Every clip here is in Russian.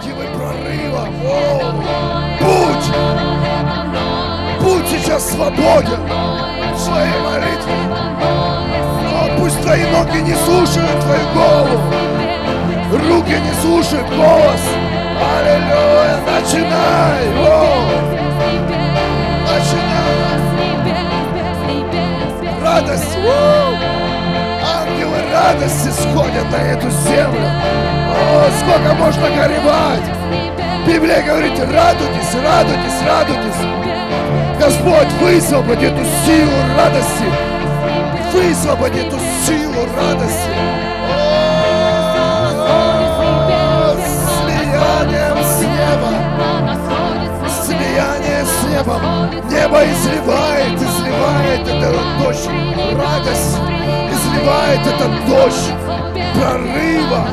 ангелы прорыва. О, будь, будь сейчас свободен в своей молитве. О, пусть твои ноги не слушают твою голову, руки не слушают голос. Аллилуйя, начинай. О, начинай. Радость. У! Ангелы радости сходят на эту землю. Сколько можно горевать. Библия говорит, радуйтесь, радуйтесь, радуйтесь. Господь, высвободи эту силу радости. Высвободи эту силу радости. О, Слиянием с небом. Слияние с небом. Небо изливает, изливает этот дождь. Радость изливает этот дождь прорыва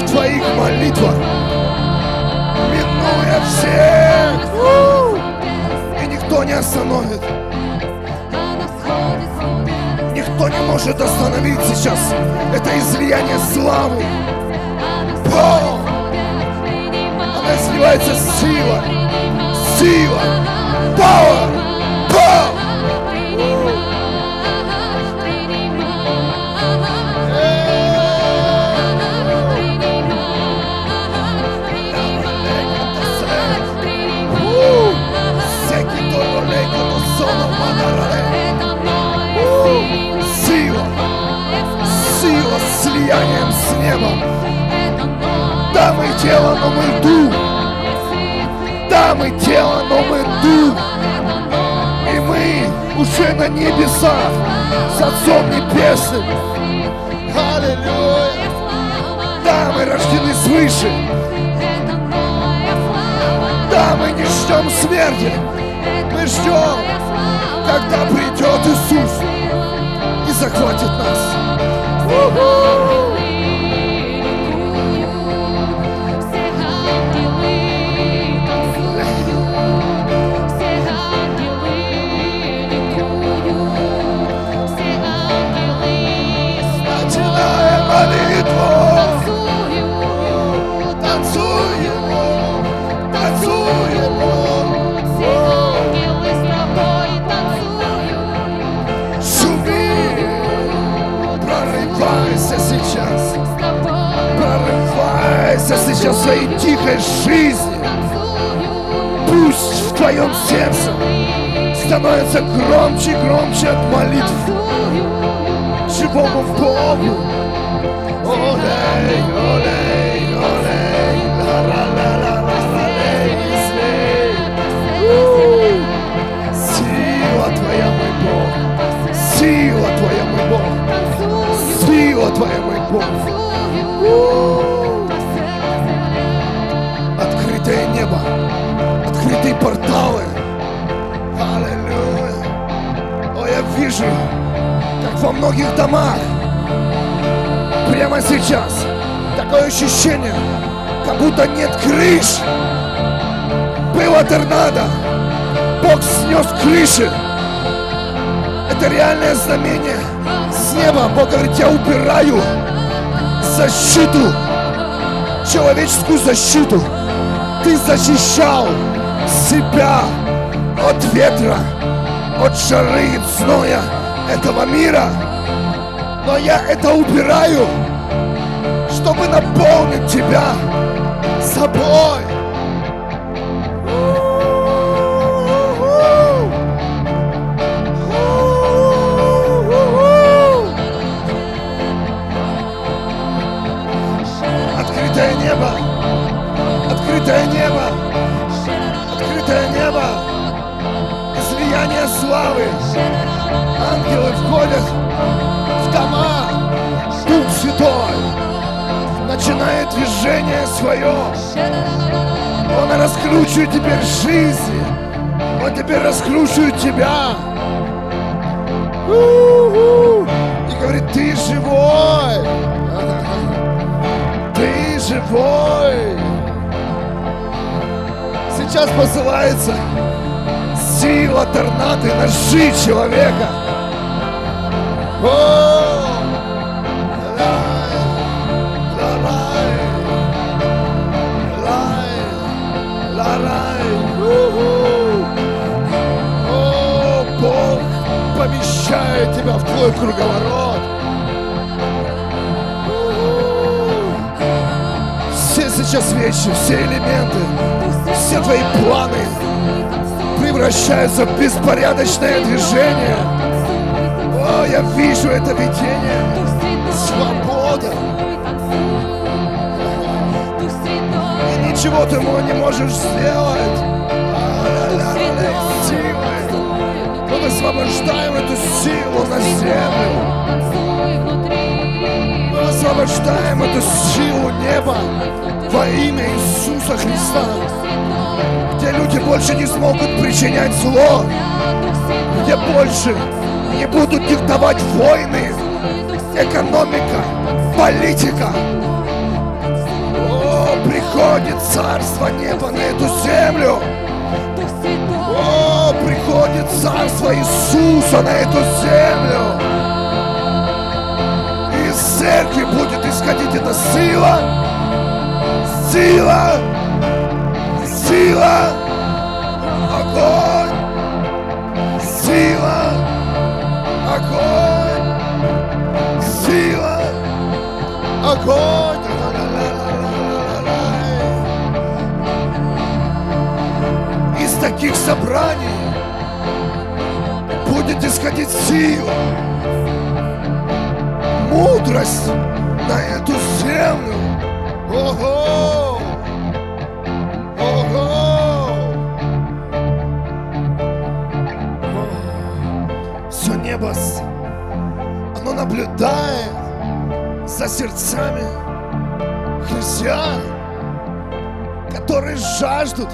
в твоих молитвах. Минуя всех. И никто не остановит. Никто не может остановить сейчас это излияние славы. О! Она изливается сила, сила, power. Небом. Да, мы тело, но мы дух. Да, мы тело, но мы дух. И мы уже на небесах с Отцом Небесным. Аллилуйя. Да, мы рождены свыше. Да, мы не ждем смерти. Мы ждем, когда придет Иисус и захватит нас. У-ху! Крыш. Было торнадо, Бог снес крыши. Это реальное знамение с неба. Бог говорит, я убираю защиту, человеческую защиту. Ты защищал себя от ветра, от жары и зноя этого мира. Но я это убираю, чтобы наполнить тебя собой. Начинает движение свое. Он раскручивает теперь жизнь. Он теперь раскручивает тебя. У-у. И говорит, ты живой. Ты живой. Сейчас посылается сила торнады на жизнь человека. О! Сделай круговорот. Все сейчас вещи, все элементы, все твои планы превращаются в беспорядочное движение. О, я вижу это видение. Свобода. И ничего ты ему не можешь сделать. Высвобождаем эту силу на землю. Мы высвобождаем эту силу неба во имя Иисуса Христа. Где люди больше не смогут причинять зло. Где больше не будут диктовать войны, экономика, политика. О, приходит Царство Неба на эту землю. О, приходит Царство Иисуса на эту землю. Из церкви будет исходить эта сила. Сила. Сила. Огонь. Сила. Огонь. Сила. Огонь. Таких собраний будет исходить сила, мудрость на эту землю. Ого! Ого! Все небо, оно наблюдает за сердцами христиан, которые жаждут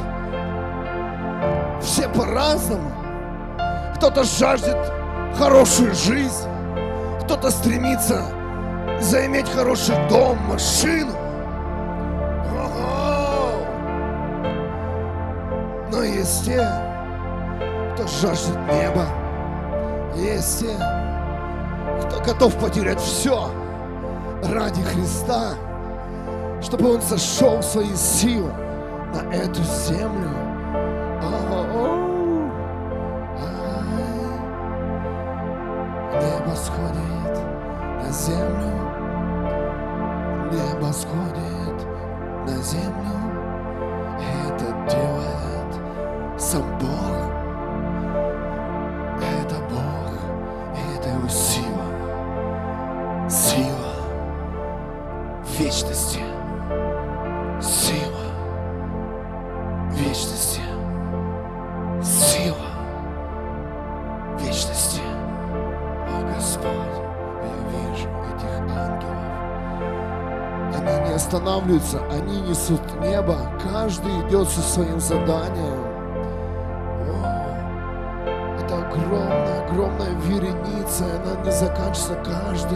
все по-разному. Кто-то жаждет хорошую жизнь, кто-то стремится заиметь хороший дом, машину. Но есть те, кто жаждет неба. Есть те, кто готов потерять все ради Христа, чтобы Он сошел свои силы на эту землю. zemlju, nema skoro. Идет со своим заданием. О, это огромная, огромная вереница, она не заканчивается. Каждый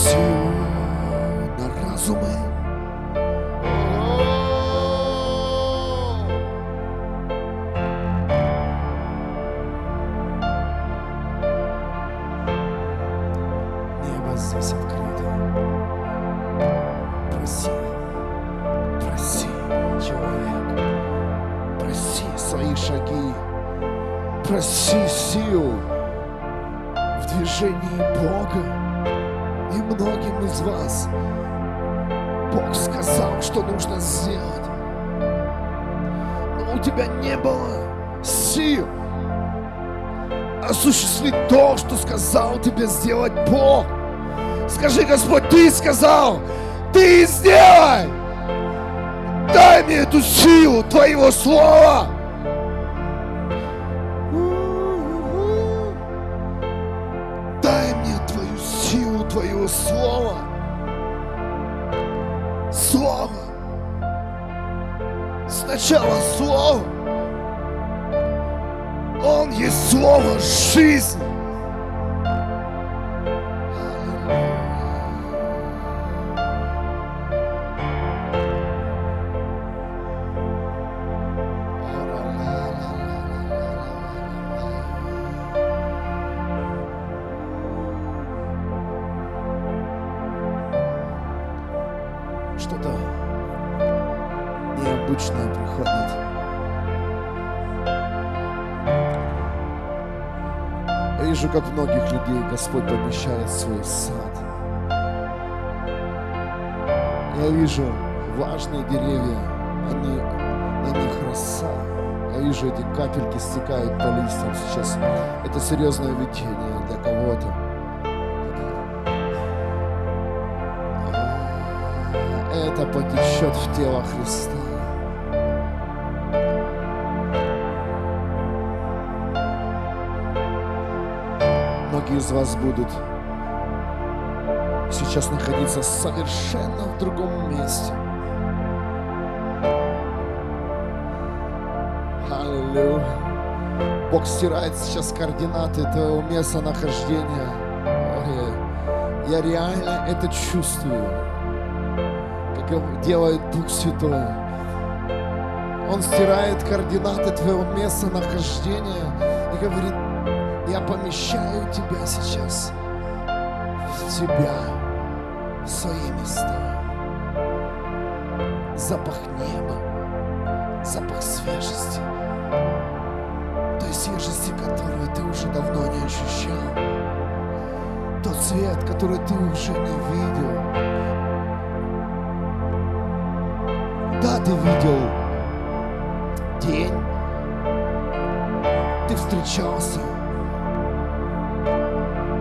всего на разуме. Осуществить то, что сказал тебе сделать Бог. Скажи, Господь, Ты сказал, Ты сделай. Дай мне эту силу Твоего Слова. Дай мне Твою силу Твоего Слова. Слово. Сначала Слово. Слово жизни. Господь помещает свой сад. Я вижу важные деревья, они, на них роса. Я вижу, эти капельки стекают по листьям сейчас. Это серьезное видение для кого-то. Это потечет в тело Христа. Вас будут сейчас находиться совершенно в другом месте. Аллилуйя. Бог стирает сейчас координаты твоего местонахождения. Ой, Я реально это чувствую, как делает Дух Святой. Он стирает координаты твоего местонахождения и говорит, я помещаю тебя сейчас в тебя, в свои места. Запах неба, запах свежести, той свежести, которую ты уже давно не ощущал, тот цвет, который ты уже не видел. Да, ты видел день, ты встречался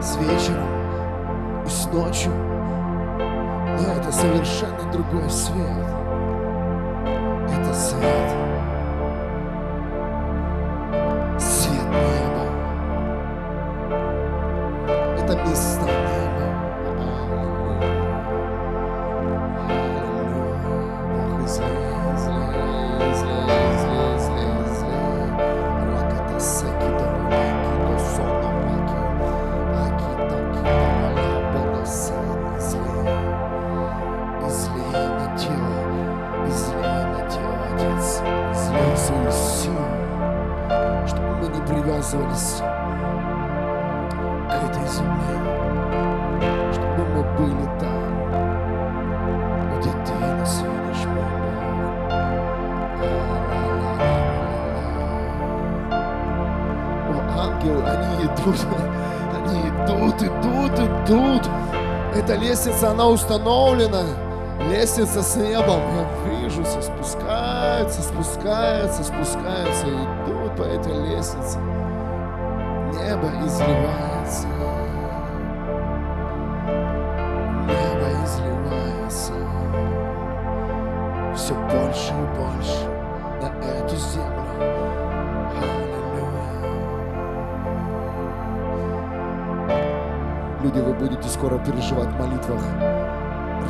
с вечером и с ночью, но это совершенно другой свет. Это свет. Она установлена. Лестница с небом, я вижу, все спускаются, спускаются, спускаются, идут по этой лестнице. Небо изливается. Люди, вы будете скоро переживать в молитвах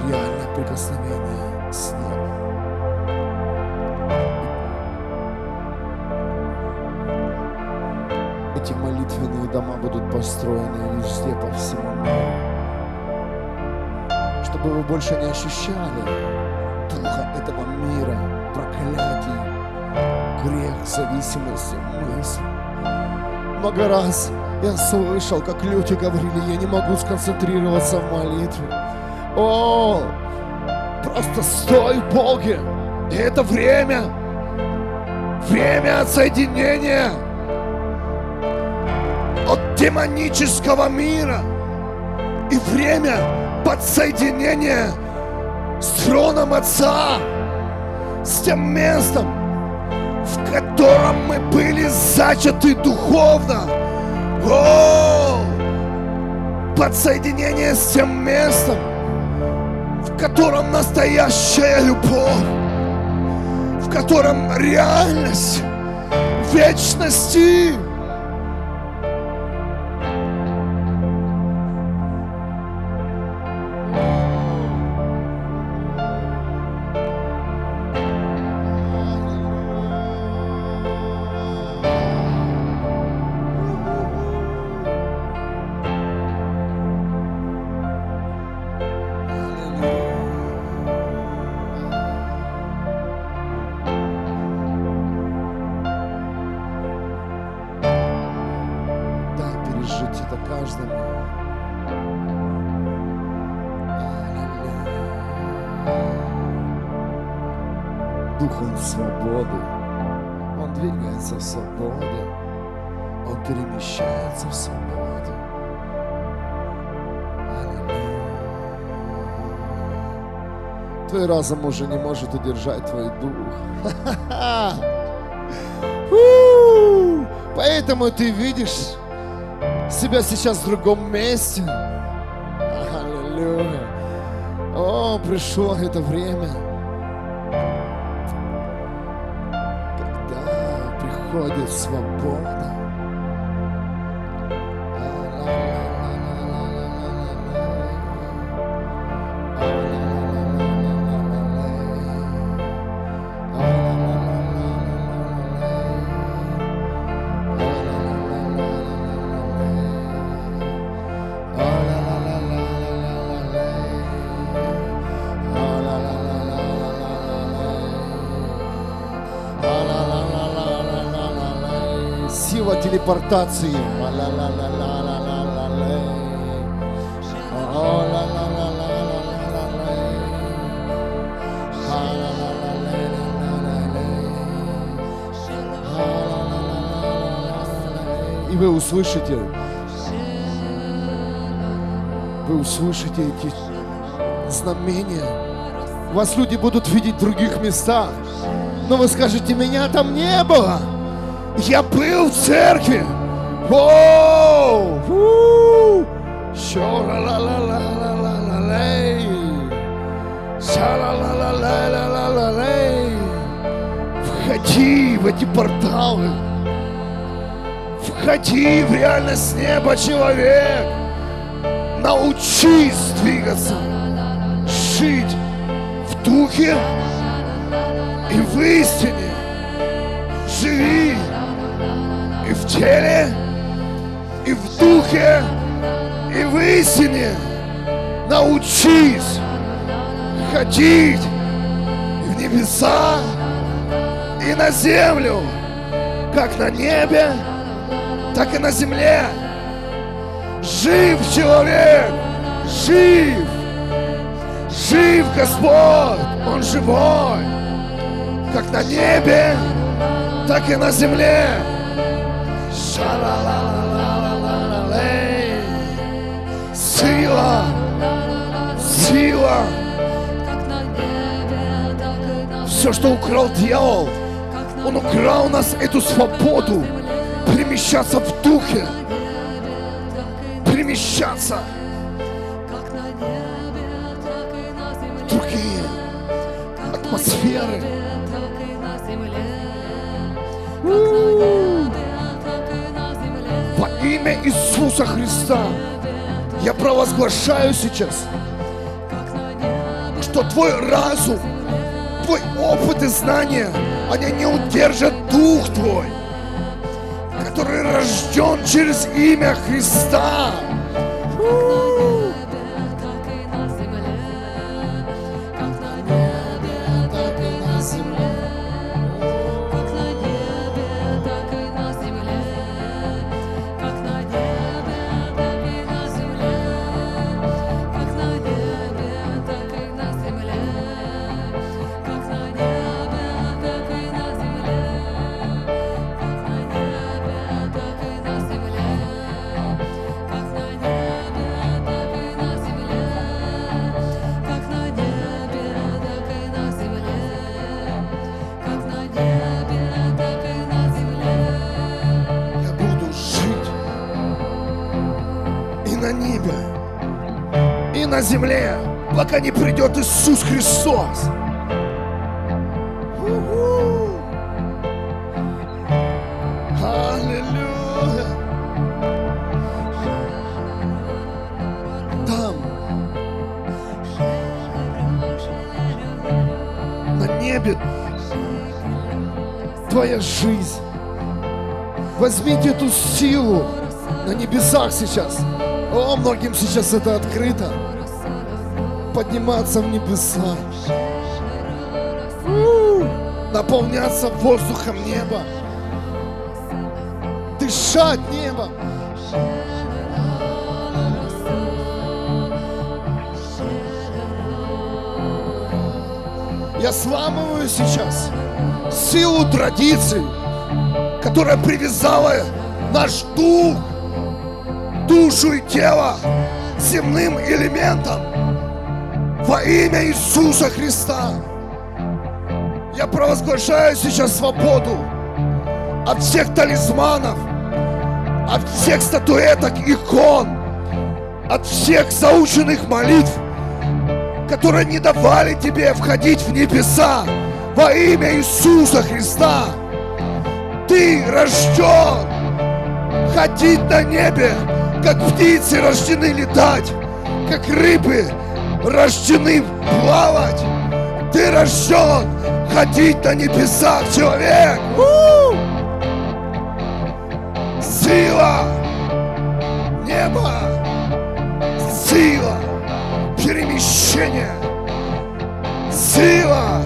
реальное прикосновение с небом. Эти молитвенные дома будут построены везде по всему миру. Чтобы вы больше не ощущали духа этого мира, проклятий, грех, зависимости, мысли. Много раз я слышал, как люди говорили, я не могу сконцентрироваться в молитве. О, просто стой Боге. И это время, время отсоединения от демонического мира и время подсоединения с троном Отца, с тем местом, в котором мы были зачаты духовно. О! Подсоединение с тем местом, в котором настоящая любовь, в котором реальность вечности. Разум уже не может удержать твой дух. Поэтому ты видишь себя сейчас в другом месте. Аллилуйя. О, пришло это время, когда приходит свобода. Телепортации. И вы услышите, вы услышите эти знамения. Вас люди будут видеть в других местах. Но вы скажете, меня там не было. Я был в церкви. Воу! Фу! Входи в эти порталы. Входи в реальность неба, человек. Научись двигаться, жить в духе и в истине. Теле, и в духе, и в истине. Научись ходить и в небеса, и на землю, как на небе, так и на земле. Жив человек, жив, жив Господь, Он живой, как на небе, так и на земле. Сила, сила, все, что украл дьявол, он украл у нас эту свободу перемещаться в духе, перемещаться другие атмосферы. Во имя Иисуса Христа я провозглашаю сейчас, что твой разум, твой опыт и знания, они не удержат дух твой, который рожден через имя Христа. земле, пока не придет Иисус Христос. Аллилуйя. Там, на небе, твоя жизнь. Возьмите эту силу на небесах сейчас. О, многим сейчас это открыто. Подниматься в небеса. Наполняться воздухом неба. Дышать небом. Я сламываю сейчас силу традиций, которая привязала наш дух, душу и тело земным элементом во имя Иисуса Христа. Я провозглашаю сейчас свободу от всех талисманов, от всех статуэток, икон, от всех заученных молитв, которые не давали тебе входить в небеса во имя Иисуса Христа. Ты рожден ходить на небе, как птицы рождены летать, как рыбы рождены плавать. Ты рожден ходить на небесах, человек. Сила. Неба, сила. Перемещения, сила.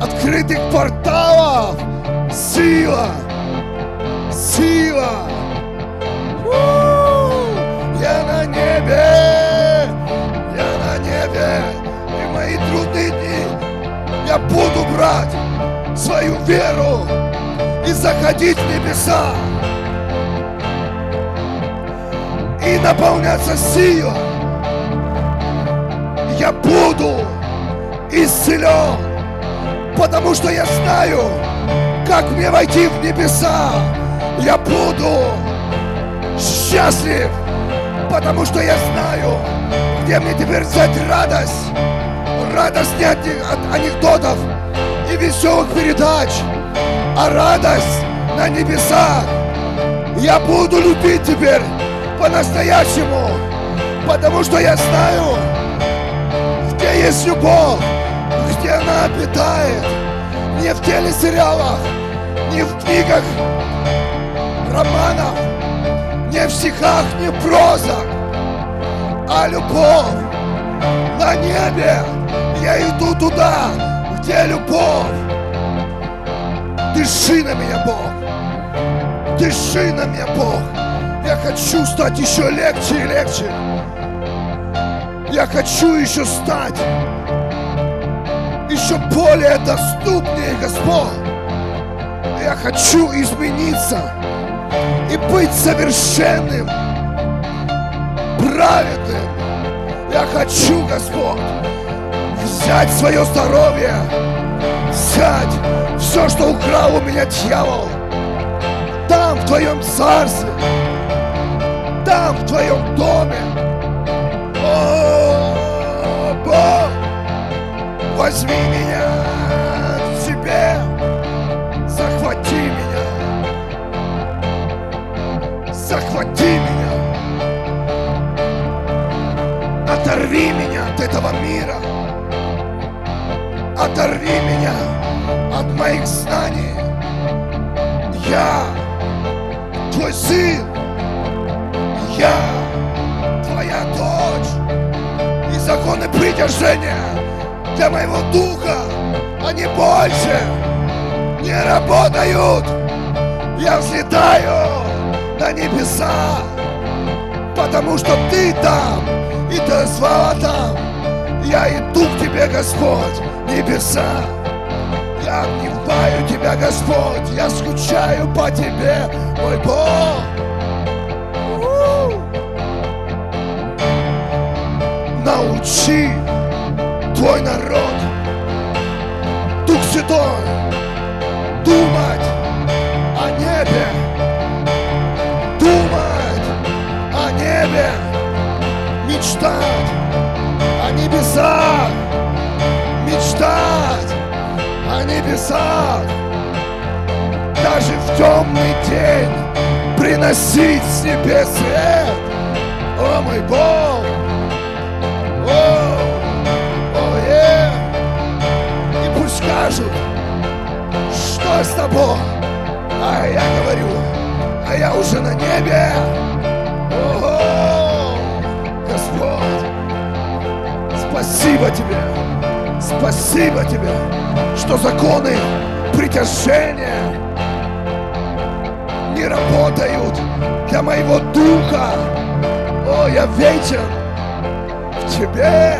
Открытых порталов, сила, сила. У! Я на небе, я буду брать свою веру и заходить в небеса и наполняться силой. Я буду исцелен, потому что я знаю, как мне войти в небеса. Я буду счастлив, потому что я знаю, где мне теперь взять радость. Радость не от, от анекдотов и веселых передач, а радость на небесах. Я буду любить теперь по-настоящему, потому что я знаю, где есть любовь, где она обитает, не в телесериалах, не в книгах, романах, не в стихах, не в прозах, а любовь на небе. Я иду туда, где любовь. Дыши на меня, Бог. Дыши на меня, Бог. Я хочу стать еще легче и легче. Я хочу еще стать еще более доступнее, Господь. Я хочу измениться и быть совершенным, праведным. Я хочу, Господь, взять свое здоровье, взять все, что украл у меня дьявол, там, в Твоем царстве, там, в Твоем доме. О, Бог, возьми меня этого мира, оторви меня от моих знаний. Я твой сын, я твоя дочь, и законы притяжения для моего духа, они больше не работают. Я взлетаю на небеса, потому что ты там, и ты слава там. Я иду к тебе, Господь, небеса. Я обнимаю тебя, Господь, я скучаю по тебе, мой Бог. Научи твой народ, Дух Святой, думать о небе, думать о небе, мечтать небесах. Даже в темный день при приносить с небес свет. О, мой Бог! О, о, е! И пусть скажут, что с тобой? А я говорю, а я уже на небе. Ого! Господь, спасибо тебе, спасибо тебе, что законы притяжения не работают для моего духа. О, я вечен в тебе.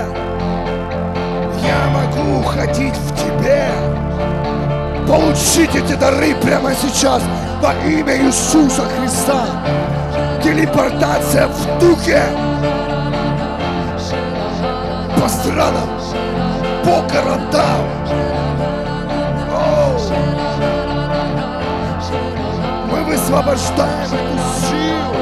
Я могу ходить в тебе. Получить эти дары прямо сейчас во имя Иисуса Христа. Телепортация в духе по странам, по городам. Мы высвобождаем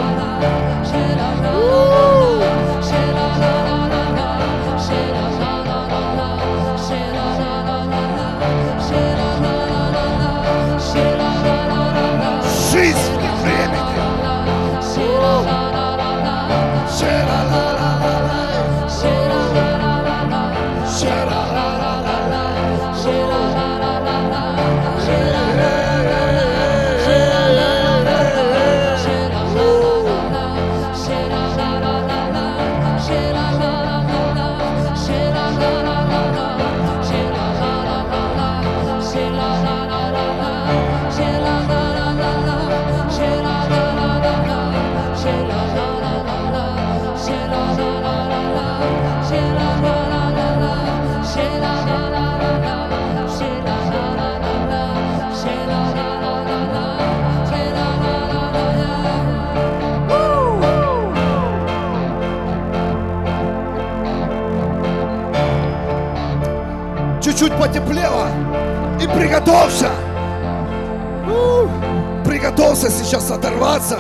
потеплело. И приготовься. Приготовься сейчас оторваться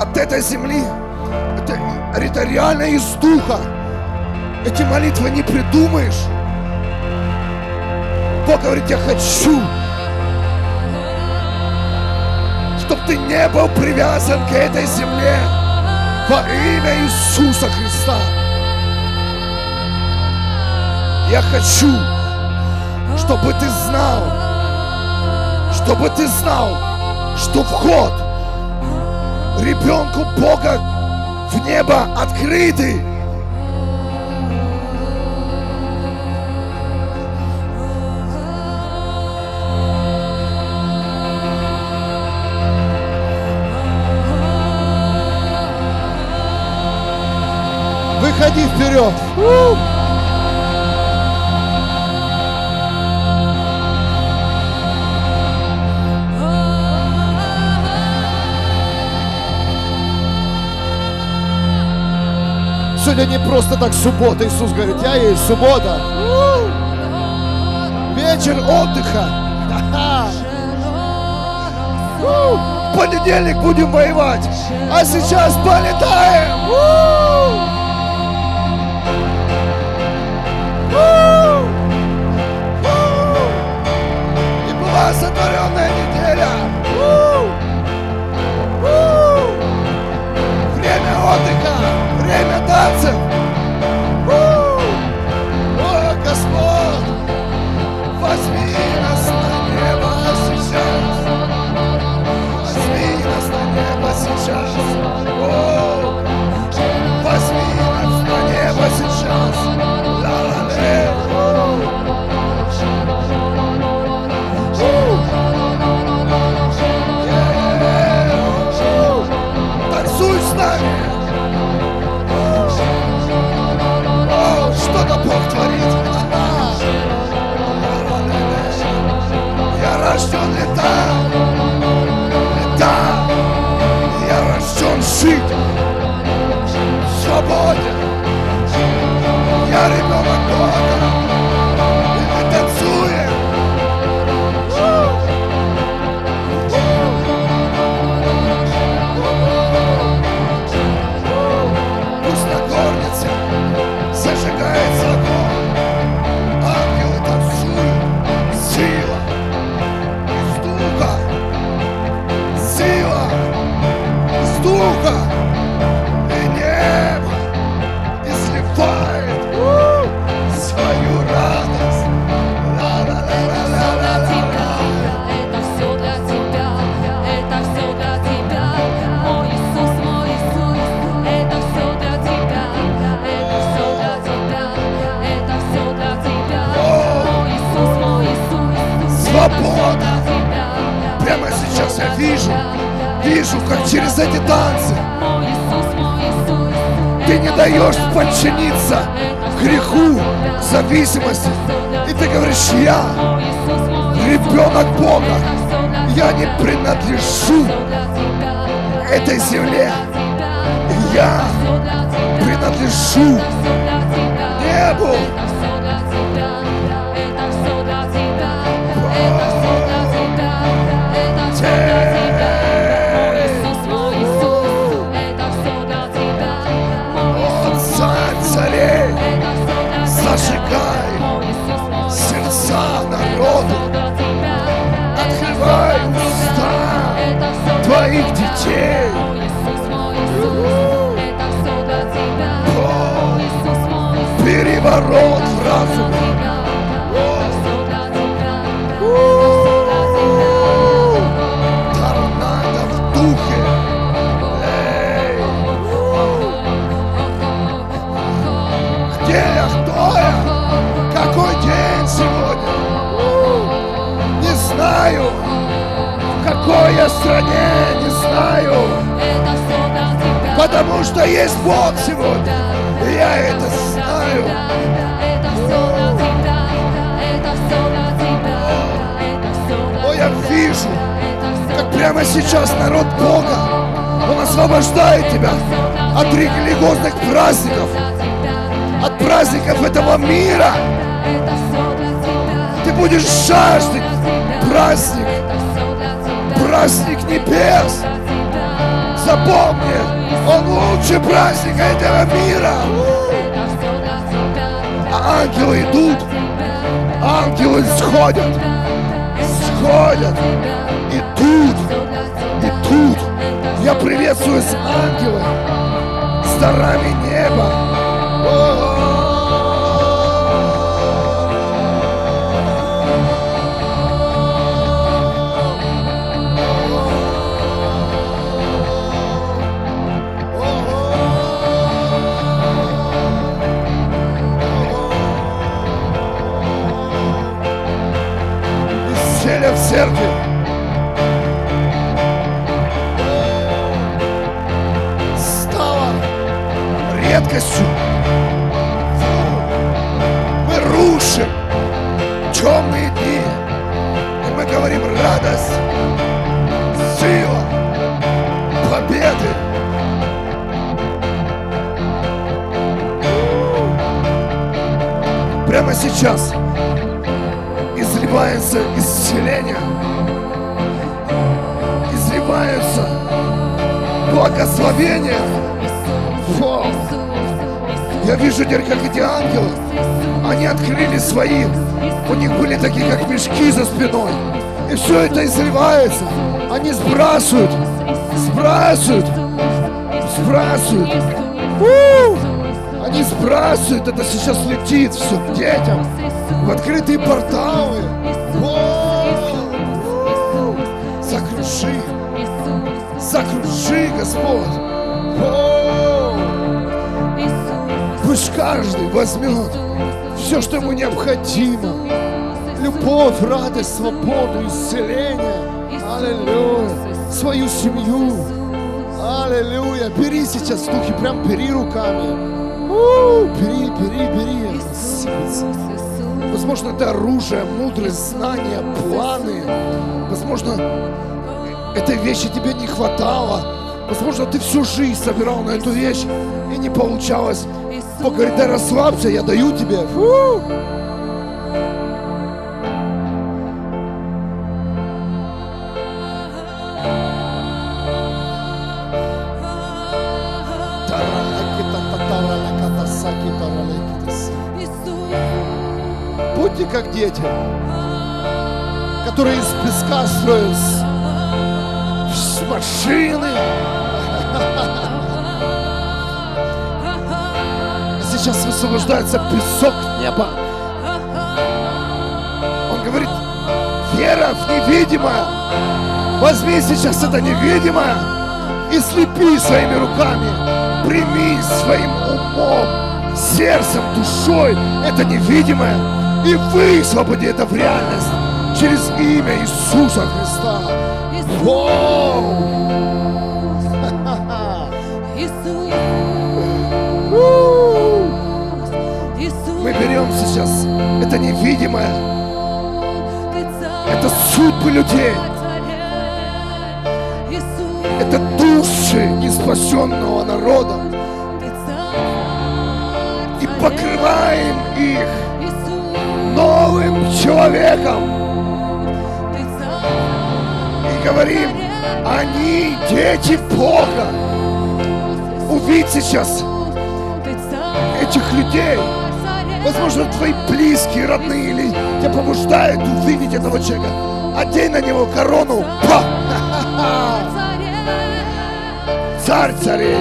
от этой земли. Это, это реально из духа. Эти молитвы не придумаешь. Бог говорит, я хочу, чтобы ты не был привязан к этой земле во имя Иисуса Христа. Я хочу, чтобы ты знал, чтобы ты знал, что вход ребенку Бога в небо открытый. Выходи вперед. У! Сегодня не просто так суббота. Иисус говорит, я есть суббота. Вечер отдыха. В понедельник будем воевать. А сейчас полетаем. И была сотворенная неделя. Время отдыха, время танцев. У! nuestra letal, letal y arrasoncita, su boya, e arriba la coca. Даешь подчиниться греху, зависимости. И ты говоришь, я ребенок Бога, я не принадлежу этой земле. Я принадлежу небу. У, Не знаю. В какой я стране? Не знаю. Потому что есть Бог сегодня. И я это знаю. Вижу, как прямо сейчас народ Бога, Он освобождает тебя от религиозных праздников, от праздников этого мира. Ты будешь жаждать праздник, праздник небес. Запомни, он лучше праздника этого мира. А ангелы идут, ангелы сходят, сходят, идут, идут. Я приветствую с ангелы, с дарами неба. Исцеля церкви. Стала редкостью. Мы рушим темные дни. И мы говорим радость, сила, победы. Прямо сейчас изливается исцеление, изливается благословение. Вау! Я вижу теперь, как эти ангелы, они открыли свои, у них были такие, как мешки за спиной. И все это изливается. Они сбрасывают, сбрасывают, сбрасывают. У! Они сбрасывают, это сейчас летит все к детям в открытые порталы. Господь. Воу! Пусть каждый возьмет все, что ему необходимо. Любовь, радость, свободу, исцеление. Аллилуйя. Свою семью. Аллилуйя. Бери сейчас в духе, прям бери руками. У, бери, бери, бери. Возможно, это оружие, мудрость, знания, планы. Возможно, этой вещи тебе не хватало. Возможно, ты всю жизнь собирал на эту вещь и не получалось. Бог говорит, да расслабься, я даю тебе. Фу. Будьте как дети, которые из песка строят машины. Сейчас высвобождается песок неба. Он говорит, вера в невидимое. Возьми сейчас это невидимое и слепи своими руками. Прими своим умом, сердцем, душой это невидимое и высвободи это в реальность через имя Иисуса Христа. Воу! Это невидимое. Это судьбы людей. Это души неспасенного народа. И покрываем их новым человеком. И говорим, они дети Бога. Увидь сейчас этих людей. Возможно, твои близкие, родные, или тебя побуждают увидеть этого человека. Одень на него корону. Па! Царь царей.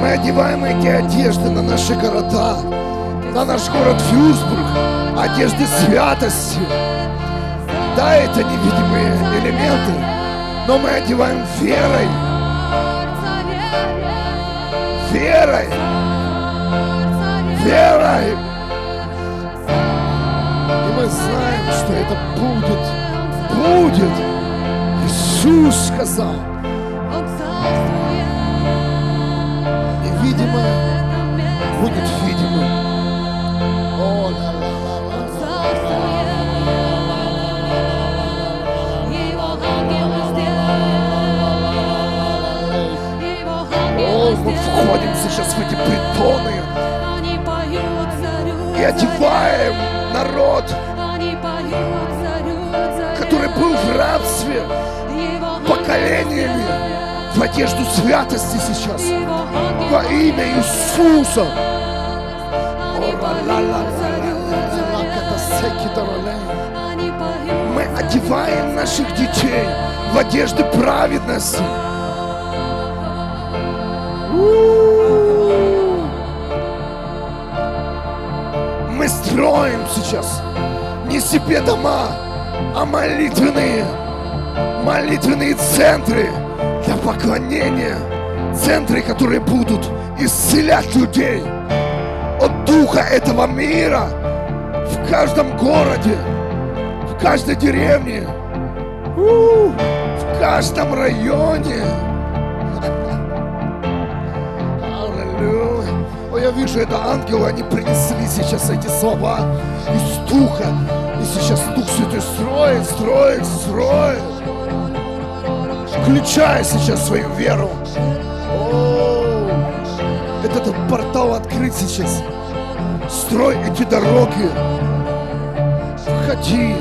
Мы одеваем эти одежды на наши города, на наш город Фьюсбург, одежды святости. Да, это невидимые элементы, но мы одеваем верой. Верой. Верой. И мы знаем, что это будет. Будет. Иисус сказал. Входим сейчас в эти притоны и одеваем народ, который был в рабстве поколениями, в одежду святости сейчас. Во имя Иисуса. Мы одеваем наших детей в одежды праведности. У-у-у. Строим сейчас не себе дома, а молитвенные, молитвенные центры для поклонения. Центры, которые будут исцелять людей от духа этого мира в каждом городе, в каждой деревне, в каждом районе. Вижу, это ангелы, они принесли сейчас эти слова из Духа. И сейчас Дух Святой строит, строит, строит. Включай сейчас свою веру. О, этот портал открыт сейчас. Строй эти дороги. Входи.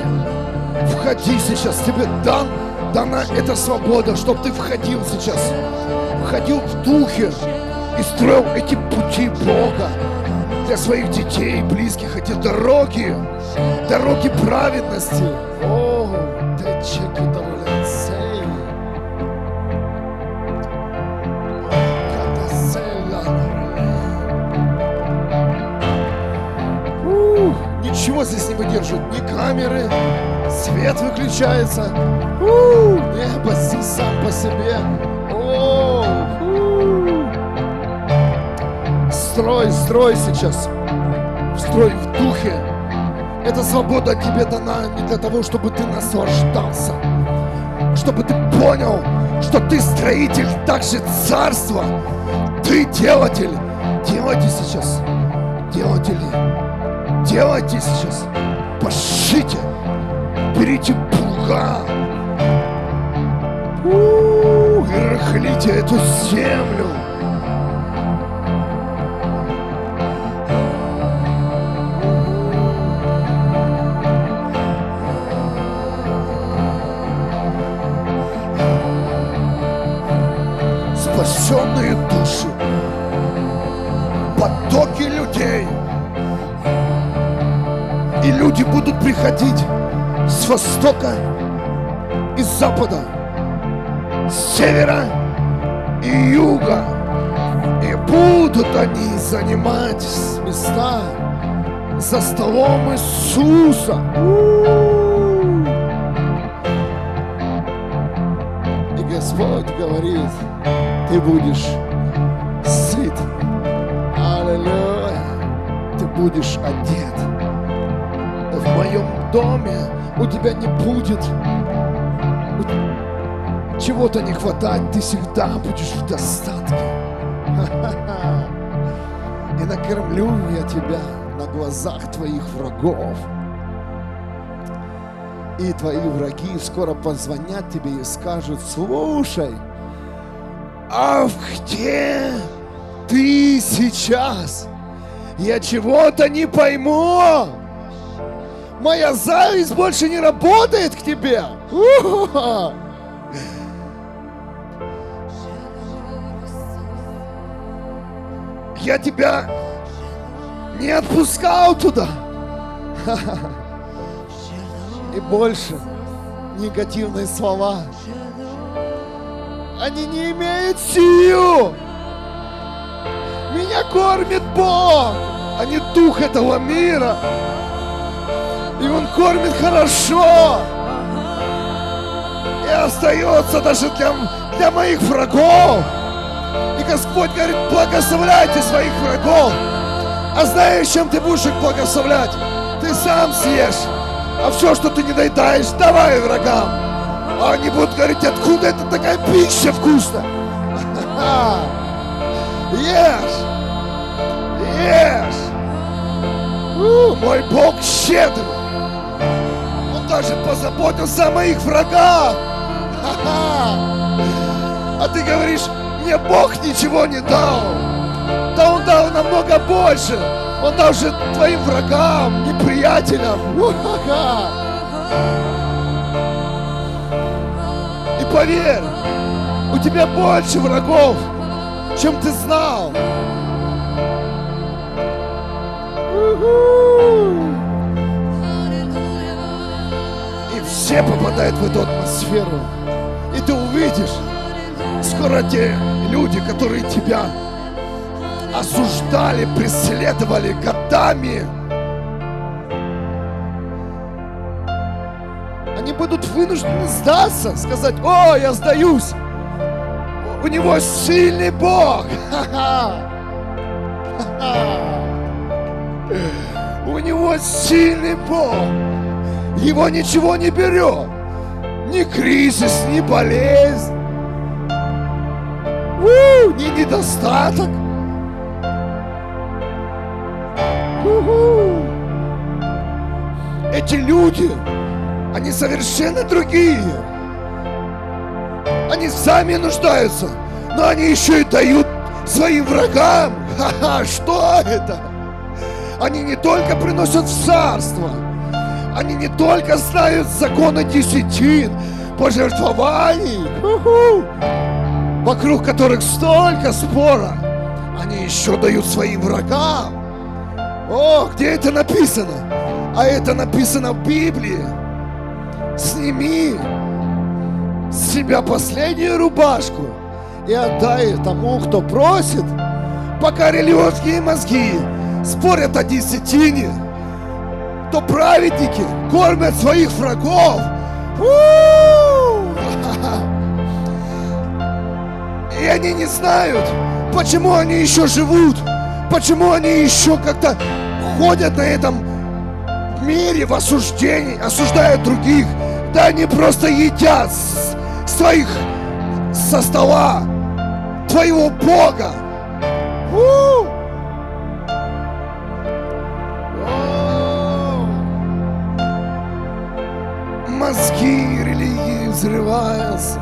Входи сейчас. Тебе дан, дана эта свобода, чтобы ты входил сейчас. Входил в духе и строил эти пути Бога для своих детей, близких, эти дороги, дороги праведности. О, ты чеки Ничего здесь не выдерживает, ни камеры, свет выключается. Ух, Небо здесь сам по себе. Строй, строй сейчас. Строй в духе. Эта свобода тебе дана не для того, чтобы ты наслаждался, чтобы ты понял, что ты строитель также царства. Ты делатель. Делайте сейчас. Делатели. Делайте сейчас. Пошите. Берите плуга. У, И рыхлите эту землю. Спасенные души, потоки людей. И люди будут приходить с востока и с запада, с севера и юга. И будут они занимать места за столом Иисуса. И Господь говорит, ты будешь сыт. Аллилуйя. Ты будешь одет. В моем доме у тебя не будет чего-то не хватать, ты всегда будешь в достатке. И накормлю я тебя на глазах твоих врагов. И твои враги скоро позвонят тебе и скажут, слушай, а где ты сейчас? Я чего-то не пойму. Моя зависть больше не работает к тебе. Я тебя не отпускал туда. И больше негативные слова. Они не имеют силу. Меня кормит Бог, а не дух этого мира. И Он кормит хорошо. И остается даже для, для моих врагов. И Господь говорит, благословляйте своих врагов. А знаешь, чем ты будешь их благословлять? Ты сам съешь. А все, что ты не доедаешь, давай врагам. А они будут говорить, откуда это такая пища вкусная. Ешь! Ешь! Мой Бог щедрый! Он даже позаботился о моих врагах! А ты говоришь, мне Бог ничего не дал! Да Он дал намного больше! Он дал же твоим врагам, неприятелям! И поверь, у тебя больше врагов, чем ты знал. И все попадают в эту атмосферу. И ты увидишь, скоро те люди, которые тебя осуждали, преследовали годами, они будут вынуждены сдаться, сказать, о, я сдаюсь. У него сильный Бог. У него сильный Бог. Его ничего не берет. Ни кризис, ни болезнь. У, ни недостаток. У-ху. Эти люди, они совершенно другие. Они сами нуждаются, но они еще и дают своим врагам. Ха-ха, что это? Они не только приносят в царство, они не только знают законы десятин, пожертвований, вокруг которых столько спора, они еще дают своим врагам. О, где это написано? А это написано в Библии. Сними с себя последнюю рубашку и отдай тому, кто просит, пока религиозные мозги спорят о десятине, то праведники кормят своих врагов. И они не знают, почему они еще живут, почему они еще как-то ходят на этом мире в осуждении, осуждают других. Да они просто едят своих со стола твоего Бога. Мозги религии взрываются.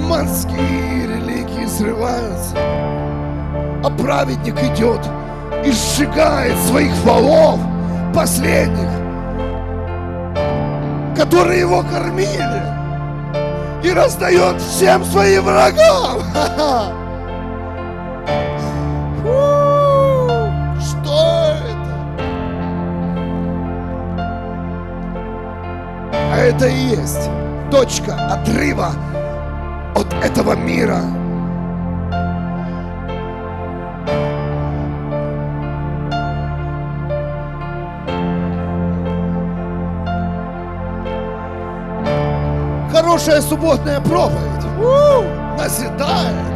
Мозги религии взрываются. А праведник идет и сжигает своих волов последних, которые его кормили, и раздает всем своим врагам. Что это? А это и есть точка отрыва от этого мира. Хорошая субботная проповедь. Назидает.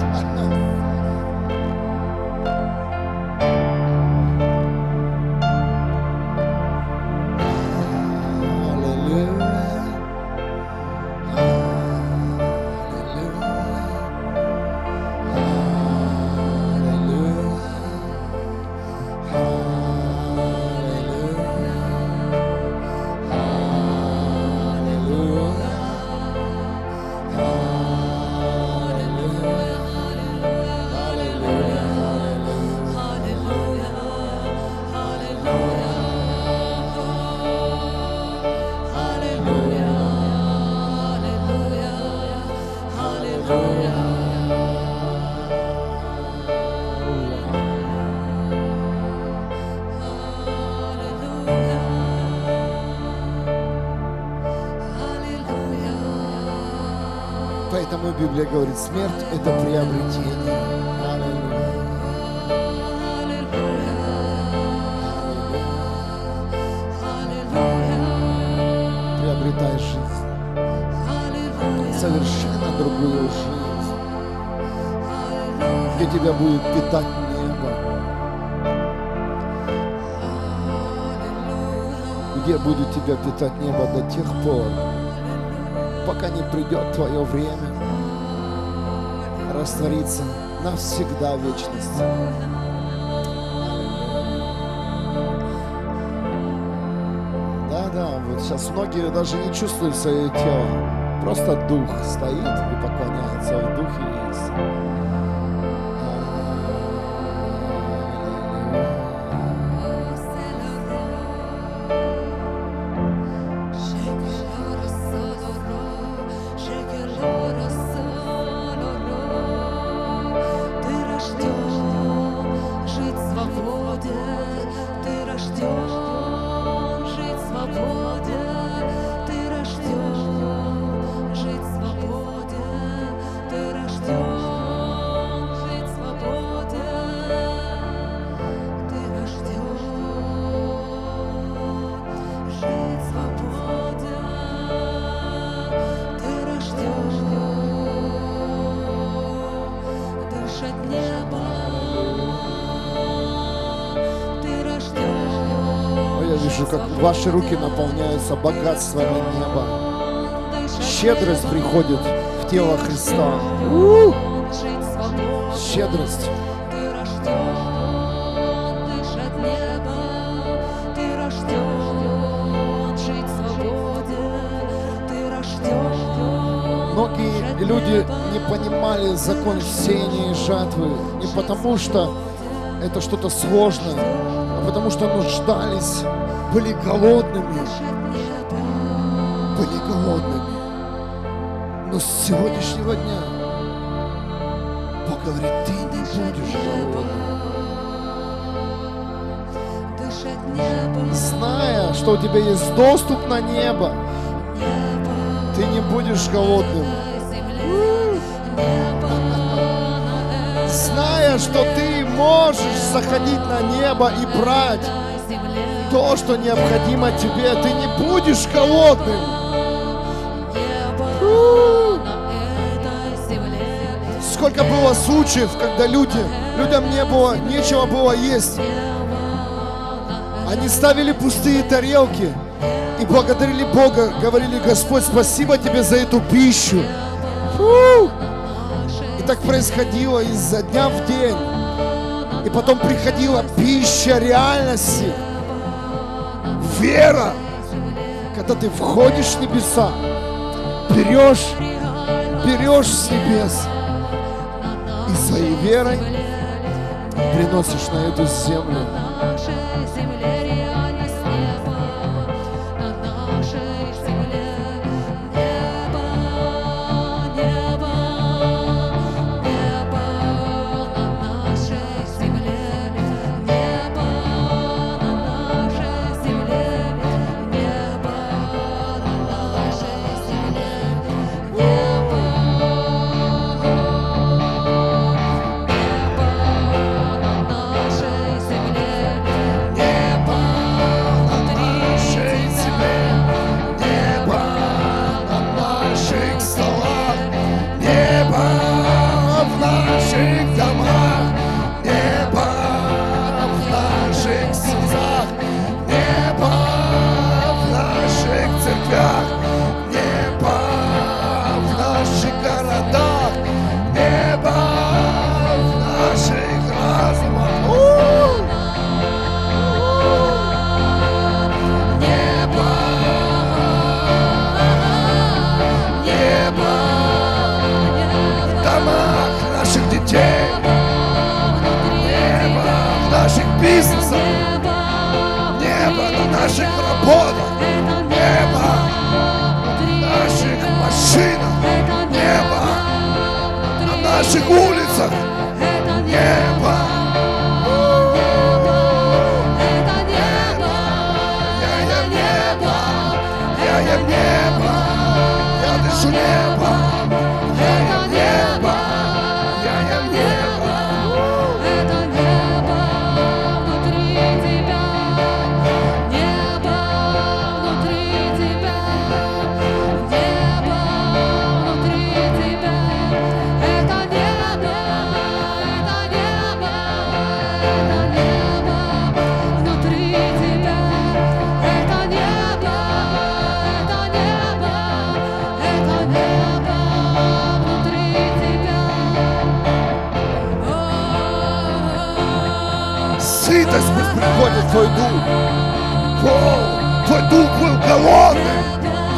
Библия говорит, смерть – это приобретение. Приобретай жизнь. Совершенно другую жизнь. Где тебя будет питать небо. Где будет тебя питать небо до тех пор, пока не придет твое время раствориться навсегда в вечности. Да-да, вот сейчас многие даже не чувствуют свое тело. Просто дух стоит и поклоняется в духе ваши руки наполняются богатствами неба. Щедрость приходит в тело Христа. Щедрость. Многие люди не понимали закон сеяния и жатвы не потому, что это что-то сложное, потому что нуждались, были голодными, были голодными. Но с сегодняшнего дня Бог говорит, ты не будешь голодным. Зная, что у тебя есть доступ на Небо. ты не будешь голодным. Зная, что ты можешь заходить на небо и брать то, что необходимо тебе, ты не будешь голодным. Сколько было случаев, когда люди, людям не было, нечего было есть. Они ставили пустые тарелки и благодарили Бога, говорили, Господь, спасибо тебе за эту пищу. Фу! И так происходило изо дня в день. И потом приходила пища реальности. Вера. Когда ты входишь в небеса, берешь, берешь с небес и своей верой приносишь на эту землю. На Твой Дух. О, Твой Дух был голодный.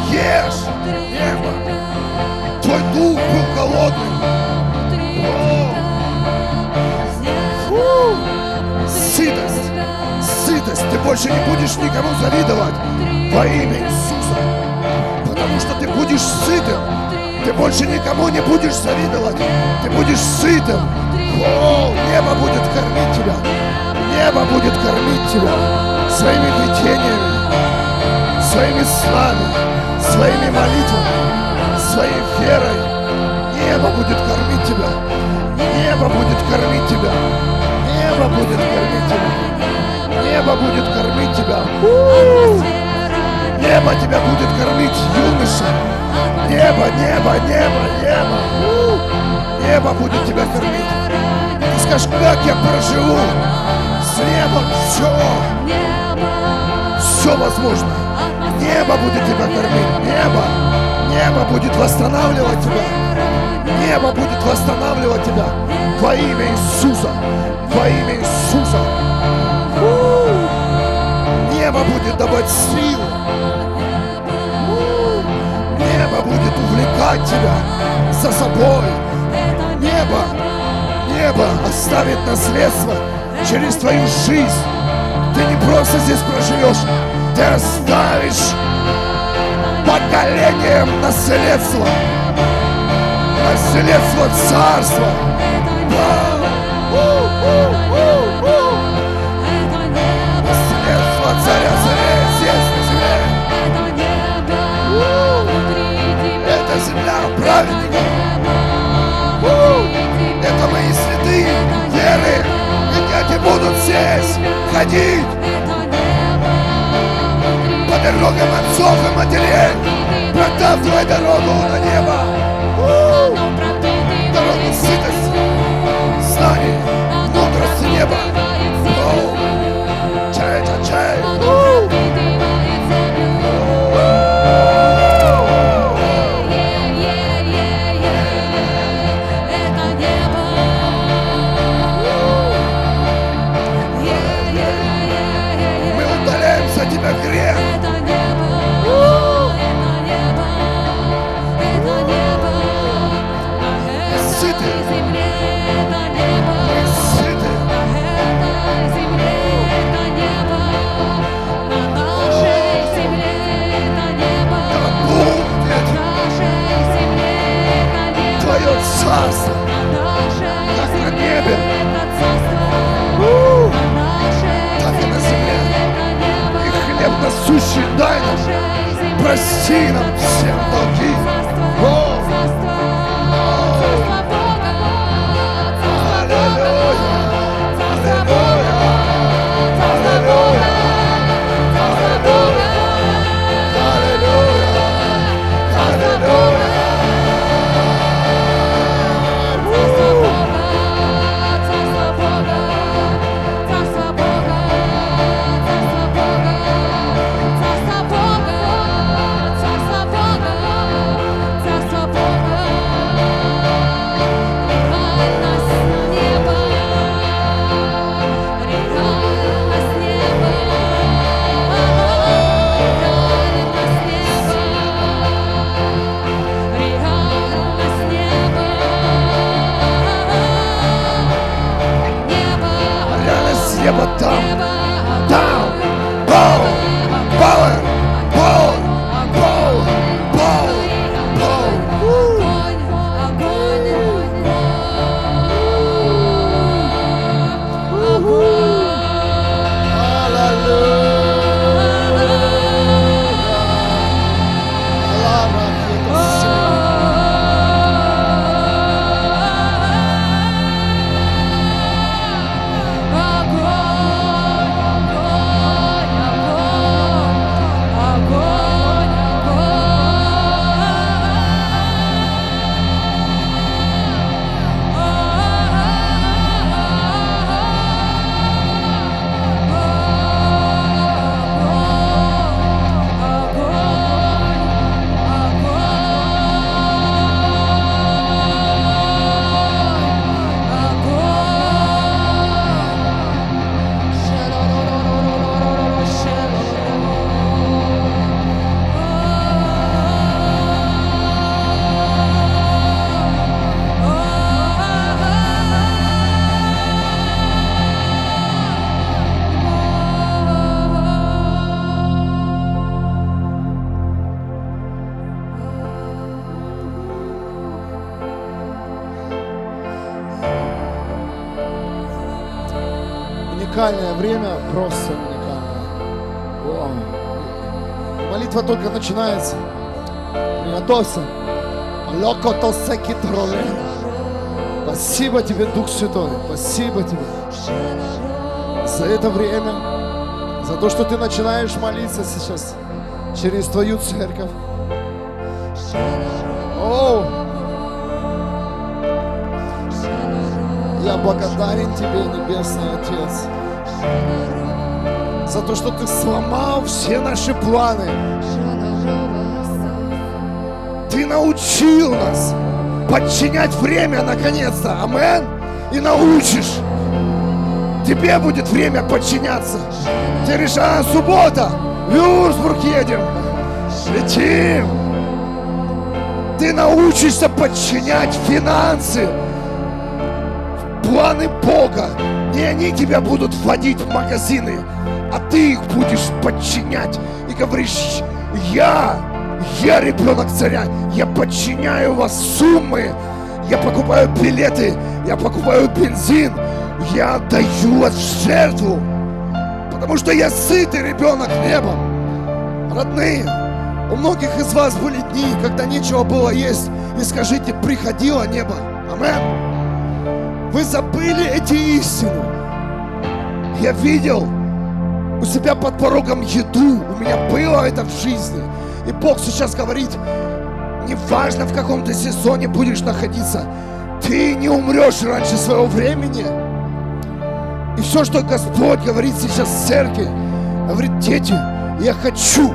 Ешь небо. Твой Дух был голодный. О, фу. Сытость. Сытость. Ты больше не будешь никому завидовать во имя Иисуса. Потому что ты будешь сытым. Ты больше никому не будешь завидовать. Ты будешь сытым. О, небо будет кормить тебя. Небо будет кормить тебя своими видениями, своими снами, своими молитвами, своей верой. Небо будет кормить тебя. Небо будет кормить тебя. Небо будет кормить тебя. Небо будет кормить тебя. Небо тебя будет кормить, юноша. Небо, небо, небо, небо. Небо будет тебя кормить. Ты скажешь, как я проживу? С небом все, все возможно. Небо будет тебя кормить. Небо, небо будет восстанавливать тебя. Небо будет восстанавливать тебя во имя Иисуса. Во имя Иисуса. Небо будет давать силу. Небо будет увлекать тебя за собой. Небо, небо оставит наследство через твою жизнь. Ты не просто здесь проживешь, ты оставишь поколением наследство. Наследство царства. Да. Ходить по дорогам отцов и матерей, протаптывая дорогу на небо. Дорогу сытости, знаний, мудрости неба. Насущий дай нам, прости нам всем долги. То, что ты начинаешь молиться сейчас через твою церковь. О, я благодарен тебе, Небесный Отец, за то, что ты сломал все наши планы. Ты научил нас подчинять время наконец-то. Амен. И научишь. Тебе будет время подчиняться. Решаешь, а, суббота. В Юрсбург едем. Летим. Ты научишься подчинять финансы. Планы Бога. Не они тебя будут вводить в магазины, а ты их будешь подчинять. И говоришь, я я ребенок царя, я подчиняю вас суммы, я покупаю билеты, я покупаю бензин, я отдаю вас в жертву, потому что я сытый ребенок небом. Родные, у многих из вас были дни, когда нечего было есть, и скажите, приходило небо. Амен. Вы забыли эти истины. Я видел у себя под порогом еду, у меня было это в жизни. И Бог сейчас говорит, неважно в каком ты сезоне будешь находиться, ты не умрешь раньше своего времени. И все, что Господь говорит сейчас в церкви, говорит, дети, я хочу,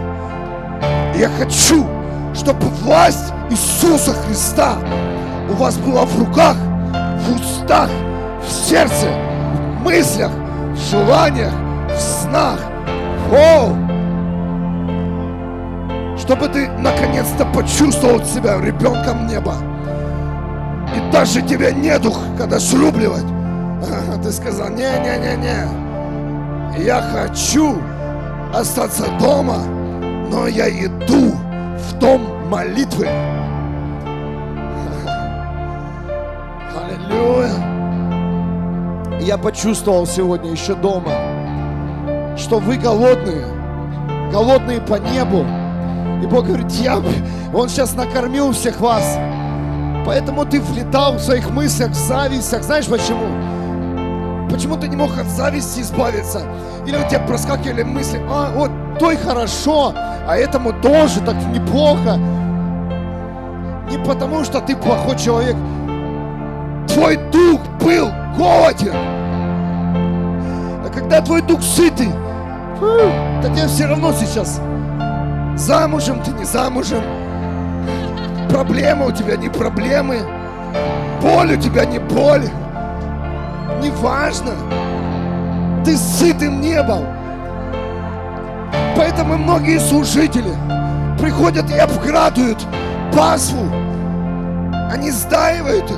я хочу, чтобы власть Иисуса Христа у вас была в руках, в устах, в сердце, в мыслях, в желаниях, в снах. Воу! чтобы ты наконец-то почувствовал себя ребенком неба. И даже тебе не дух, когда срубливать. Ты сказал, не-не-не-не, я хочу остаться дома, но я иду в дом молитвы. Аллилуйя. Я почувствовал сегодня еще дома, что вы голодные, голодные по небу, и Бог говорит, я, Он сейчас накормил всех вас. Поэтому ты влетал в своих мыслях, в завистях. Знаешь почему? Почему ты не мог от зависти избавиться? Или у тебя проскакивали мысли, а вот той хорошо, а этому тоже так неплохо. Не потому, что ты плохой человек. Твой дух был голоден. А когда твой дух сытый, то тебе все равно сейчас Замужем ты не замужем. Проблемы у тебя не проблемы. Боль у тебя не боль. Неважно. Ты сытым небом. Поэтому многие служители приходят и обкрадывают пасву. Они сдаивают их,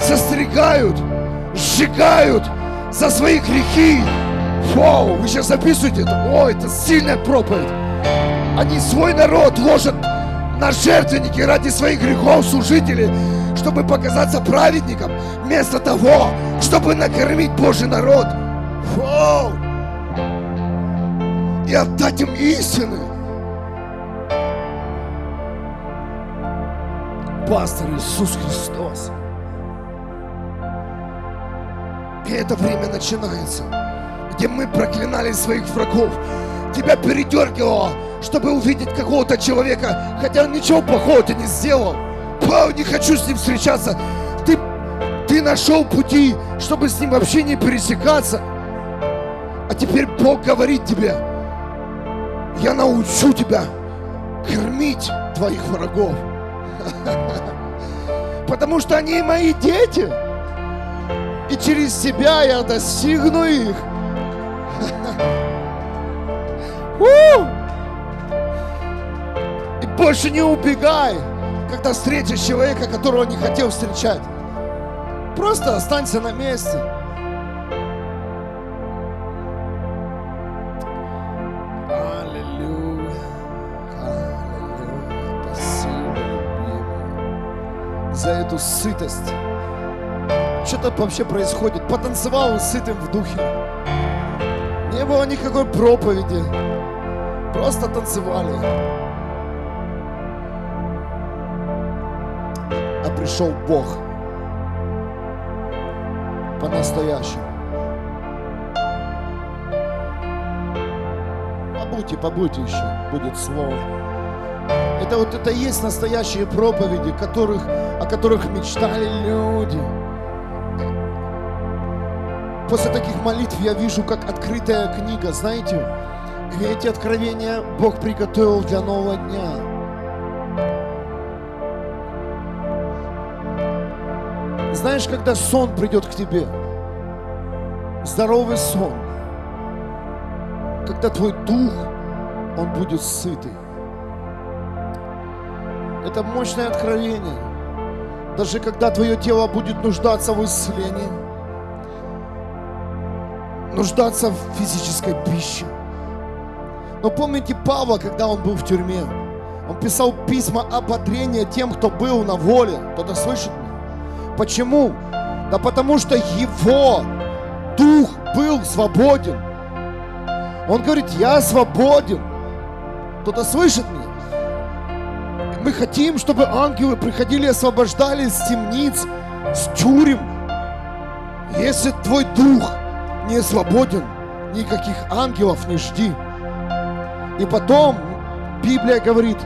состригают, сжигают за свои грехи. Вау, вы сейчас записываете это? О, это сильная проповедь. Они свой народ ложат на жертвенники ради своих грехов служители, чтобы показаться праведником, вместо того, чтобы накормить Божий народ. Воу! И отдать им истины. Пастор Иисус Христос. И это время начинается, где мы проклинали своих врагов, тебя передергивало, чтобы увидеть какого-то человека, хотя он ничего плохого ты не сделал. Пау, не хочу с ним встречаться. Ты, нашел пути, чтобы с ним вообще не пересекаться. А теперь Бог говорит тебе, я научу тебя кормить твоих врагов. Потому что они мои дети. И через себя я достигну их. И больше не убегай, когда встретишь человека, которого не хотел встречать. Просто останься на месте. Аллилуйя. Аллилуйя. Спасибо, любимый, за эту сытость. Что-то вообще происходит. Потанцевал сытым в духе. Не было никакой проповеди. Просто танцевали. А пришел Бог. По-настоящему. Побудьте, побудьте еще. Будет слово. Это вот это и есть настоящие проповеди, которых, о которых мечтали люди. После таких молитв я вижу, как открытая книга, знаете, и эти откровения Бог приготовил для нового дня. Знаешь, когда сон придет к тебе, здоровый сон, когда твой дух, он будет сытый. Это мощное откровение. Даже когда твое тело будет нуждаться в исцелении, нуждаться в физической пище. Но помните Павла, когда он был в тюрьме? Он писал письма ободрения тем, кто был на воле. Кто-то слышит? Почему? Да потому что его дух был свободен. Он говорит, я свободен. Кто-то слышит меня? Мы хотим, чтобы ангелы приходили и освобождали из темниц, с тюрем. Если твой дух не свободен, никаких ангелов не жди. И потом Библия говорит,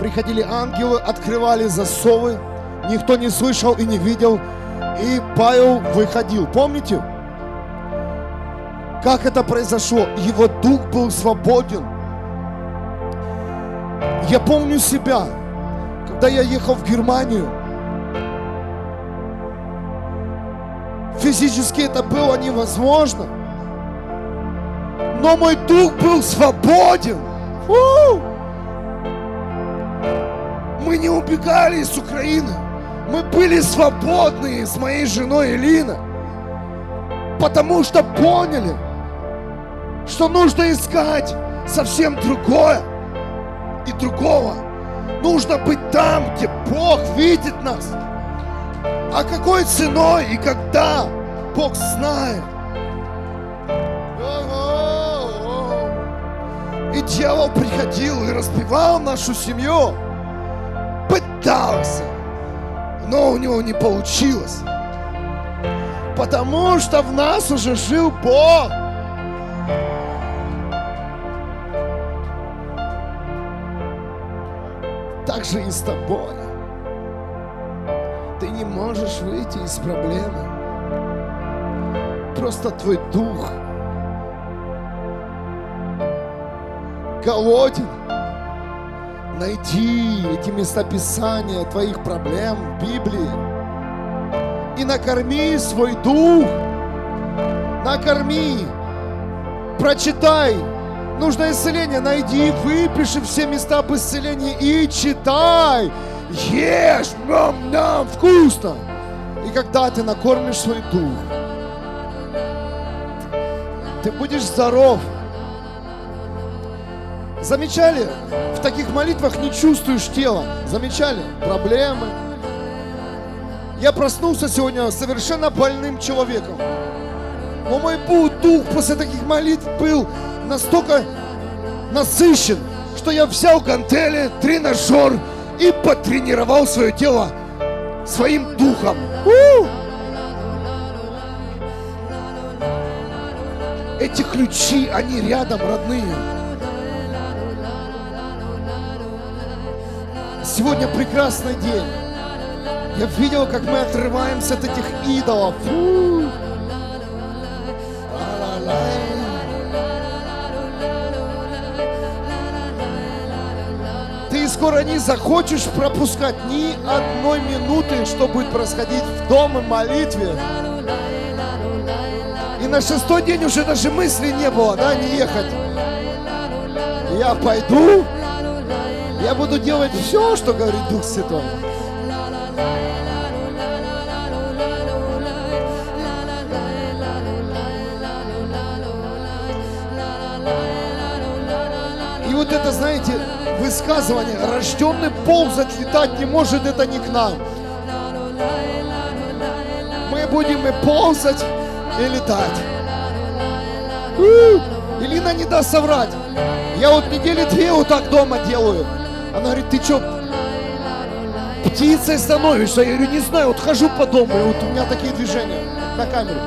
приходили ангелы, открывали засовы, никто не слышал и не видел, и Павел выходил. Помните? Как это произошло? Его дух был свободен. Я помню себя, когда я ехал в Германию. Физически это было невозможно. Но мой дух был свободен. У! Мы не убегали из Украины. Мы были свободны с моей женой Элина. Потому что поняли, что нужно искать совсем другое и другого. Нужно быть там, где Бог видит нас. А какой ценой и когда, Бог знает. И дьявол приходил и разбивал нашу семью. Но у него не получилось. Потому что в нас уже жил Бог. Так же и с тобой. Ты не можешь выйти из проблемы. Просто твой дух голоден. Найди эти места Писания твоих проблем в Библии и накорми свой дух. Накорми. Прочитай. Нужно исцеление. Найди, выпиши все места об исцелении и читай. Ешь, нам, нам, вкусно. И когда ты накормишь свой дух, ты будешь здоров. Замечали? В таких молитвах не чувствуешь тела. Замечали? Проблемы. Я проснулся сегодня совершенно больным человеком. Но мой дух после таких молитв был настолько насыщен, что я взял гантели, тренажер и потренировал свое тело своим духом. У! Эти ключи, они рядом, родные. Сегодня прекрасный день. Я видел, как мы отрываемся от этих идолов. Ты скоро не захочешь пропускать ни одной минуты, что будет происходить в доме молитве. И на шестой день уже даже мысли не было, да, не ехать. Я пойду, я буду делать все, что говорит Дух Святой. И вот это, знаете, высказывание, рожденный ползать, летать не может, это не к нам. Мы будем и ползать, и летать. Ирина не даст соврать. Я вот недели две вот так дома делаю. Она говорит, ты что, птицей становишься? Я говорю, не знаю, вот хожу по дому, и вот у меня такие движения на камеру.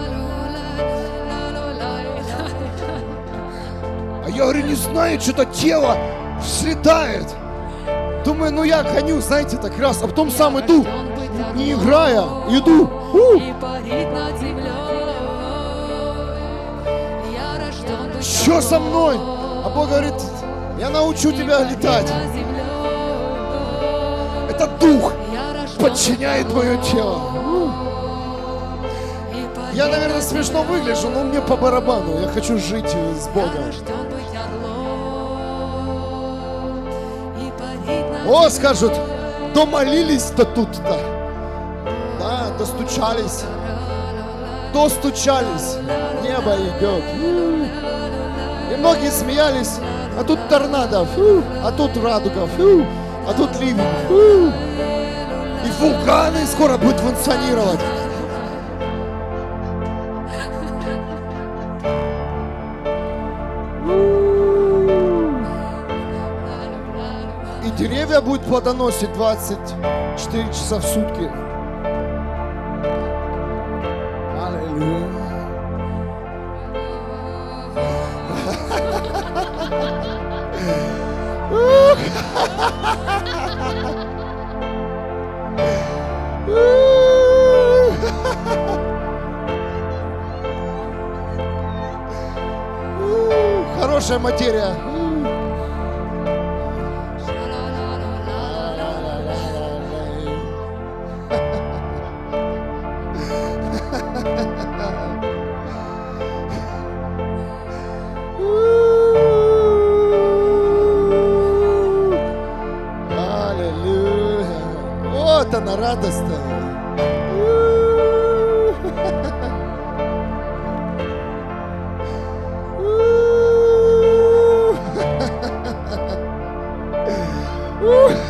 А я говорю, не знаю, что-то тело слетает. Думаю, ну я гоню, знаете, так раз, а потом сам иду, не играя, иду. У, что со мной? А Бог говорит, я научу тебя летать. Над землей. Это дух подчиняет мое тело. Я, наверное, смешно выгляжу, но мне по барабану. Я хочу жить с Богом. О, скажут, домолились-то тут-то. Да, достучались. Достучались. Небо идет. И многие смеялись. А тут торнадо. Фу. А тут радуга. Фу. А тут ливень. И вулканы скоро будут функционировать. И деревья будут плодоносить 24 часа в сутки. Материя.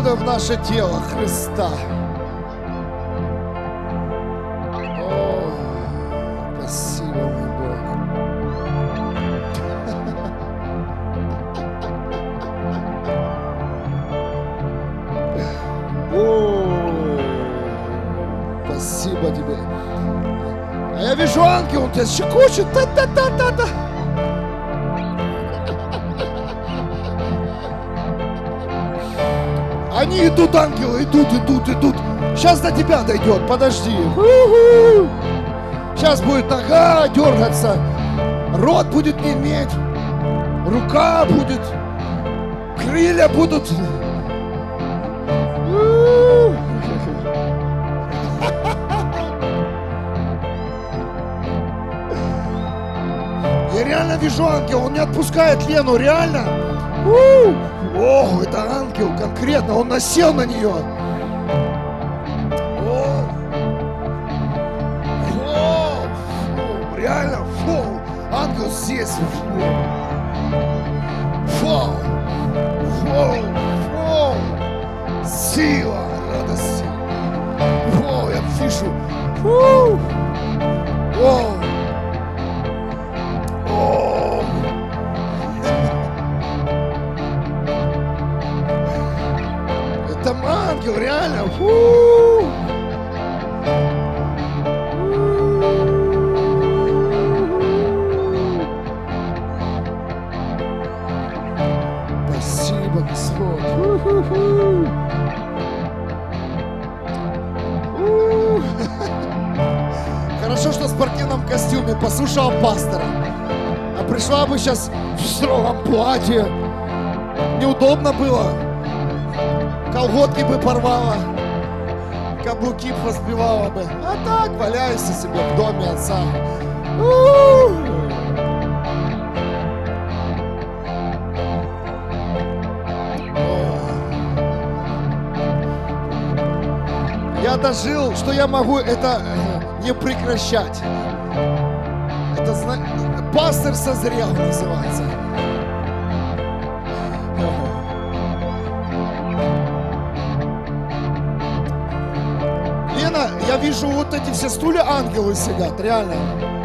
свобода в наше тело Христа? О, спасибо, мой Бог. О, спасибо тебе. А я вижу ангел, он тебя щекочет. Та-та-та-та-та. они идут, ангелы, идут, идут, идут. Сейчас до тебя дойдет, подожди. Сейчас будет нога дергаться, рот будет не неметь, рука будет, крылья будут. Я реально вижу ангела, он не отпускает Лену, реально. У-ху. О, это ангел конкретно, он насел на нее. О! О! Фу, реально, фу, ангел здесь. Фу. Фу. Фу. Фу. Сила, радость. Фу, я вижу. Фу. О! Ангел, реально. Фу! Спасибо, Господь. Фу-ху-ху. У. Хорошо, что в спортивном костюме послушала пастора. А пришла бы сейчас в строгом платье. Неудобно было. Колготки бы порвала. Каблуки позбивала бы. А так валяюсь себе в доме отца. Я дожил, что я могу это э, не прекращать. Это пастор созрел называется. Вижу вот эти все стулья ангелы сидят, реально.